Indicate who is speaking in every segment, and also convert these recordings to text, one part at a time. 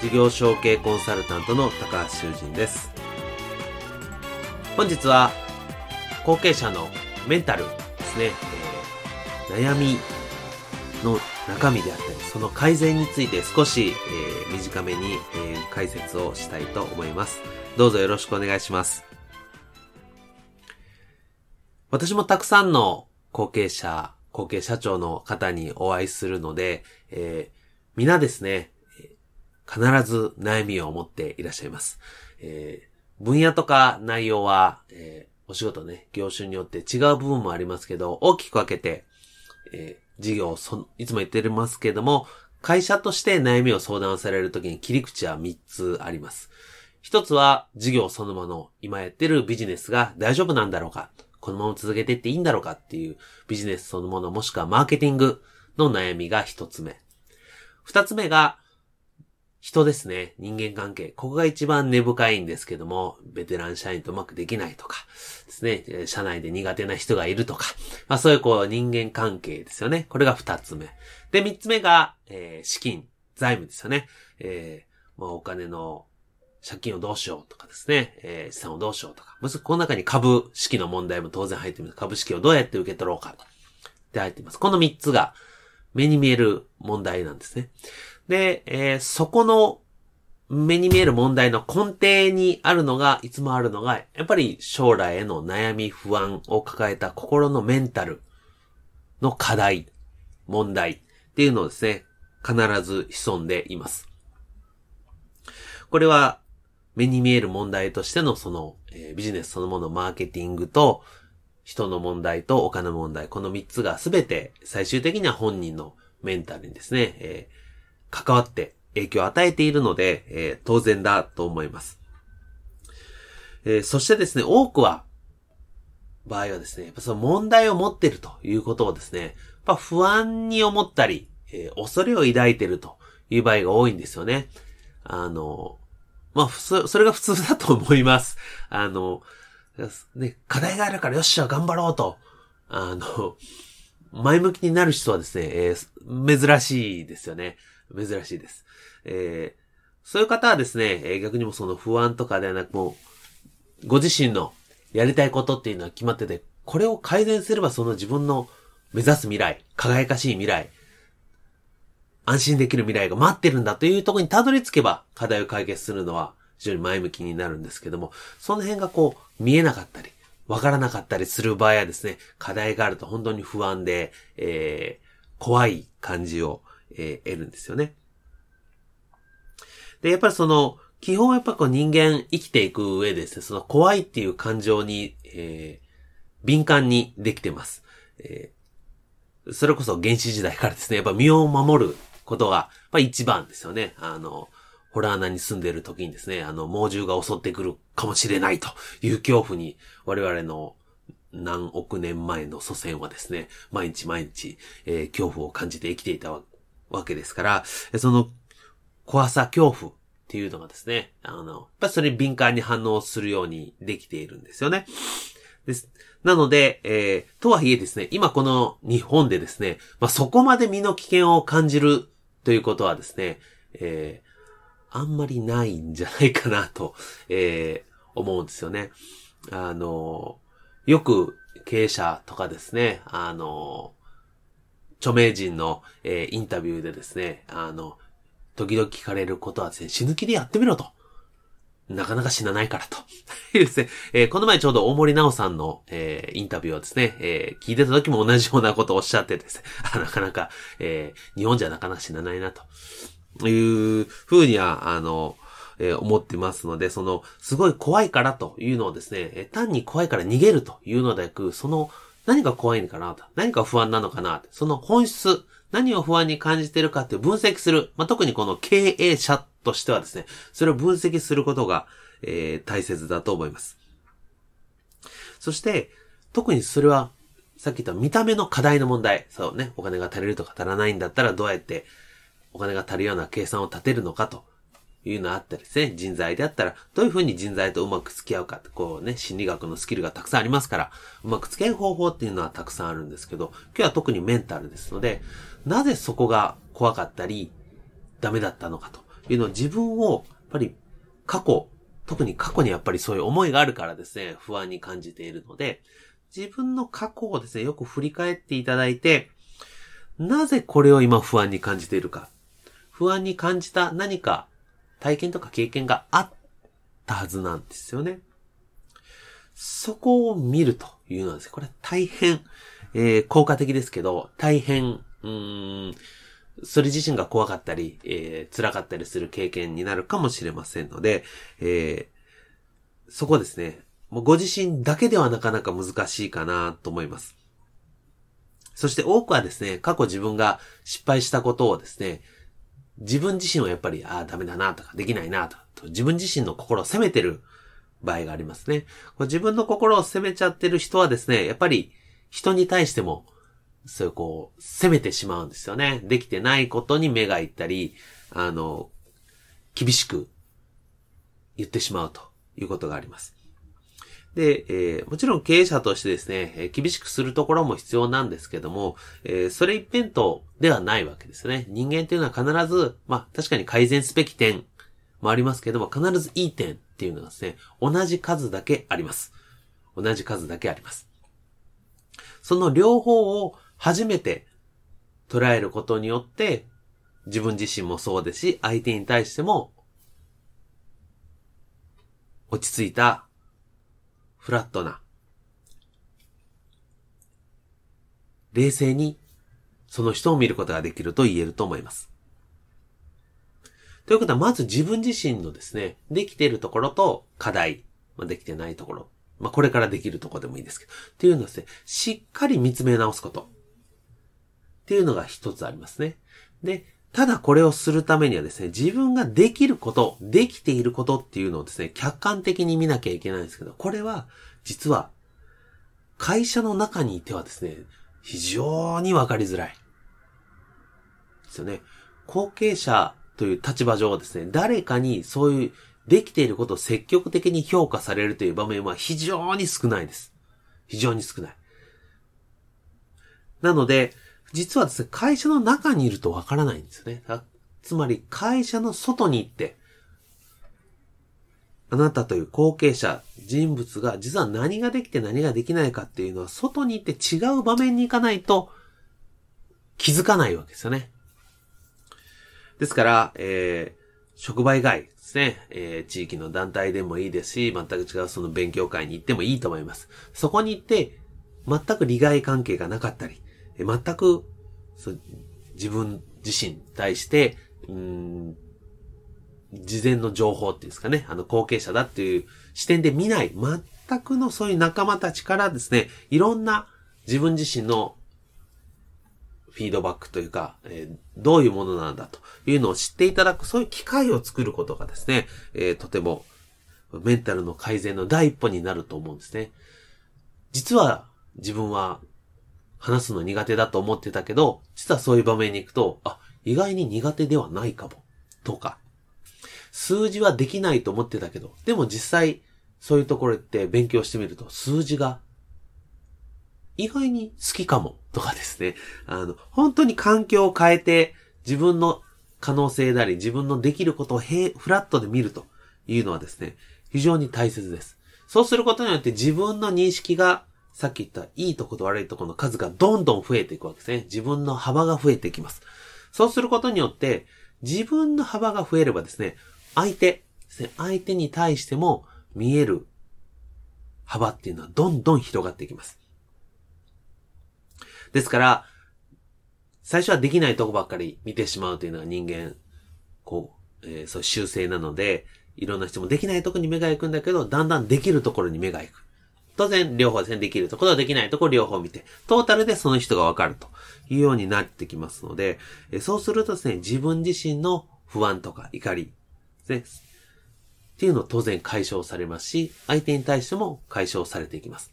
Speaker 1: 事業承継コンサルタントの高橋修人です。本日は後継者のメンタルですね、えー、悩みの中身であったり、その改善について少し、えー、短めに、えー、解説をしたいと思います。どうぞよろしくお願いします。私もたくさんの後継者、後継社長の方にお会いするので、えー、皆ですね、必ず悩みを持っていらっしゃいます。えー、分野とか内容は、えー、お仕事ね、業種によって違う部分もありますけど、大きく分けて、えー、事業そ、いつも言ってますけども、会社として悩みを相談されるときに切り口は3つあります。一つは事業そのもの、今やってるビジネスが大丈夫なんだろうか、このまま続けていっていいんだろうかっていうビジネスそのものもしくはマーケティングの悩みが一つ目。二つ目が人ですね。人間関係。ここが一番根深いんですけども、ベテラン社員とうまくできないとか、ですね。社内で苦手な人がいるとか、まあそういうこう人間関係ですよね。これが二つ目。で、三つ目が、えー、資金、財務ですよね。えー、まあお金の借金をどうしようとかですね。えー、資産をどうしようとか。もしこの中に株式の問題も当然入ってます。株式をどうやって受け取ろうか。って入ってます。この三つが目に見える問題なんですね。で、えー、そこの目に見える問題の根底にあるのが、いつもあるのが、やっぱり将来への悩み、不安を抱えた心のメンタルの課題、問題っていうのをですね、必ず潜んでいます。これは、目に見える問題としてのその、えー、ビジネスそのものマーケティングと、人の問題とお金の問題、この三つがすべて最終的には本人のメンタルにですね、えー関わって影響を与えているので、えー、当然だと思います。えー、そしてですね、多くは、場合はですね、やっぱその問題を持っているということをですね、やっぱ不安に思ったり、えー、恐れを抱いているという場合が多いんですよね。あの、まあ、そそれが普通だと思います。あの、ね、課題があるからよっしゃ、頑張ろうと、あの、前向きになる人はですね、えー、珍しいですよね。珍しいです。えー、そういう方はですね、え、逆にもその不安とかではなくもう、ご自身のやりたいことっていうのは決まってて、これを改善すればその自分の目指す未来、輝かしい未来、安心できる未来が待ってるんだというところにたどり着けば課題を解決するのは非常に前向きになるんですけども、その辺がこう見えなかったり、わからなかったりする場合はですね、課題があると本当に不安で、えー、怖い感じをえー、得るんですよね。で、やっぱりその、基本はやっぱこう人間生きていく上でですね、その怖いっていう感情に、えー、敏感にできてます。えー、それこそ原始時代からですね、やっぱ身を守ることが、まあ一番ですよね。あの、ホラー穴に住んでる時にですね、あの、猛獣が襲ってくるかもしれないという恐怖に、我々の何億年前の祖先はですね、毎日毎日、えー、恐怖を感じて生きていたわわけですから、その怖さ、恐怖っていうのがですね、あの、やっぱりそれに敏感に反応するようにできているんですよね。です。なので、えー、とはいえですね、今この日本でですね、まあ、そこまで身の危険を感じるということはですね、えー、あんまりないんじゃないかなと、えー、思うんですよね。あの、よく経営者とかですね、あの、著名人の、えー、インタビューでですね、あの、時々聞かれることはですね、死ぬ気でやってみろと。なかなか死なないからと。いうですね、えー、この前ちょうど大森直さんの、えー、インタビューをですね、えー、聞いてた時も同じようなことをおっしゃってですね、なかなか、え、日本じゃなかなか死なないな、というふうには、あの、え、思ってますので、その、すごい怖いからというのをですね、え、単に怖いから逃げるというのではなく、その、何が怖いのかなと、何か不安なのかなその本質、何を不安に感じているかって分析する。まあ、特にこの経営者としてはですね、それを分析することが、えー、大切だと思います。そして、特にそれは、さっき言った見た目の課題の問題。そうね、お金が足りるとか足らないんだったらどうやってお金が足るような計算を立てるのかというのあったりですね。人材であったら、どういうふうに人材とうまく付き合うかってこうね、心理学のスキルがたくさんありますから、うまく付き合う方法っていうのはたくさんあるんですけど、今日は特にメンタルですので、なぜそこが怖かったり、ダメだったのかというのを自分を、やっぱり過去、特に過去にやっぱりそういう思いがあるからですね、不安に感じているので、自分の過去をですね、よく振り返っていただいて、なぜこれを今不安に感じているか。不安に感じた何か体験とか経験があったはずなんですよね。そこを見るというのはですね、これ大変、えー、効果的ですけど、大変、うん、それ自身が怖かったり、えー、辛かったりする経験になるかもしれませんので、えー、そこですね、もうご自身だけではなかなか難しいかなと思います。そして多くはですね、過去自分が失敗したことをですね、自分自身はやっぱり、ああ、ダメだなとか、できないなと、自分自身の心を責めてる場合がありますね。こ自分の心を責めちゃってる人はですね、やっぱり人に対しても、そういうこう、責めてしまうんですよね。できてないことに目がいったり、あの、厳しく言ってしまうということがあります。で、えー、もちろん経営者としてですね、えー、厳しくするところも必要なんですけども、えー、それ一辺倒ではないわけですね。人間っていうのは必ず、まあ確かに改善すべき点もありますけども、必ずいい点っていうのがですね、同じ数だけあります。同じ数だけあります。その両方を初めて捉えることによって、自分自身もそうですし、相手に対しても、落ち着いたフラットな、冷静にその人を見ることができると言えると思います。ということは、まず自分自身のですね、できているところと課題、まあ、できてないところ、まあ、これからできるところでもいいですけど、っていうのはですね、しっかり見つめ直すこと。っていうのが一つありますね。で、ただこれをするためにはですね、自分ができること、できていることっていうのをですね、客観的に見なきゃいけないんですけど、これは、実は、会社の中にいてはですね、非常にわかりづらい。ですよね。後継者という立場上はですね、誰かにそういうできていることを積極的に評価されるという場面は非常に少ないです。非常に少ない。なので、実はですね、会社の中にいるとわからないんですよね。つまり、会社の外に行って、あなたという後継者、人物が実は何ができて何ができないかっていうのは、外に行って違う場面に行かないと気づかないわけですよね。ですから、えー、職場以外ですね、えー、地域の団体でもいいですし、全く違うその勉強会に行ってもいいと思います。そこに行って、全く利害関係がなかったり、全く、自分自身に対して、うん、事前の情報っていうんですかね、あの後継者だっていう視点で見ない、全くのそういう仲間たちからですね、いろんな自分自身のフィードバックというか、えー、どういうものなんだというのを知っていただく、そういう機会を作ることがですね、えー、とてもメンタルの改善の第一歩になると思うんですね。実は自分は話すの苦手だと思ってたけど、実はそういう場面に行くと、あ、意外に苦手ではないかも。とか、数字はできないと思ってたけど、でも実際、そういうところって勉強してみると、数字が、意外に好きかも。とかですね。あの、本当に環境を変えて、自分の可能性であり、自分のできることをフラットで見るというのはですね、非常に大切です。そうすることによって自分の認識がさっき言ったいいとこと悪いとこの数がどんどん増えていくわけですね。自分の幅が増えていきます。そうすることによって、自分の幅が増えればですね、相手、ですね、相手に対しても見える幅っていうのはどんどん広がっていきます。ですから、最初はできないとこばっかり見てしまうというのが人間、こう、えー、そういう習性なので、いろんな人もできないとこに目が行くんだけど、だんだんできるところに目が行く。当然、両方ですね、できるところ、できないところ両方見て、トータルでその人がわかるというようになってきますので、えそうするとですね、自分自身の不安とか怒りですね、っていうのを当然解消されますし、相手に対しても解消されていきます。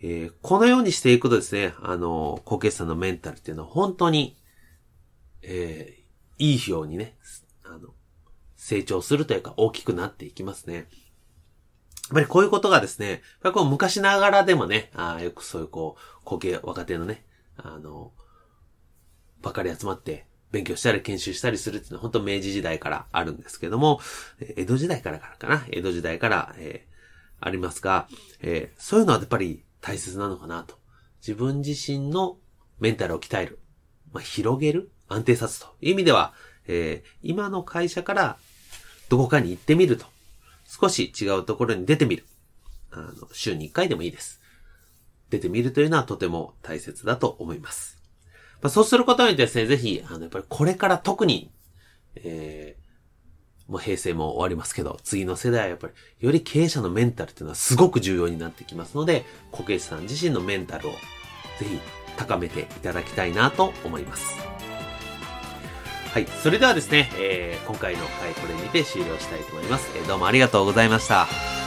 Speaker 1: えー、このようにしていくとですね、あの、高血さんのメンタルっていうのは本当に、えー、いいようにね、あの、成長するというか大きくなっていきますね。やっぱりこういうことがですね、やっぱ昔ながらでもね、あよくそういうこう、後継若手のね、あの、ばかり集まって勉強したり研修したりするっていうのは本当明治時代からあるんですけども、江戸時代からかな江戸時代から、えー、ありますが、えー、そういうのはやっぱり大切なのかなと。自分自身のメンタルを鍛える。まあ、広げる安定させという意味では、えー、今の会社からどこかに行ってみると。少し違うところに出てみる。あの、週に1回でもいいです。出てみるというのはとても大切だと思います。まあ、そうすることによってですね、ぜひ、あの、やっぱりこれから特に、えー、もう平成も終わりますけど、次の世代はやっぱり、より経営者のメンタルっていうのはすごく重要になってきますので、小池さん自身のメンタルをぜひ高めていただきたいなと思います。はい。それではですね、えー、今回の回これにて終了したいと思います。えー、どうもありがとうございました。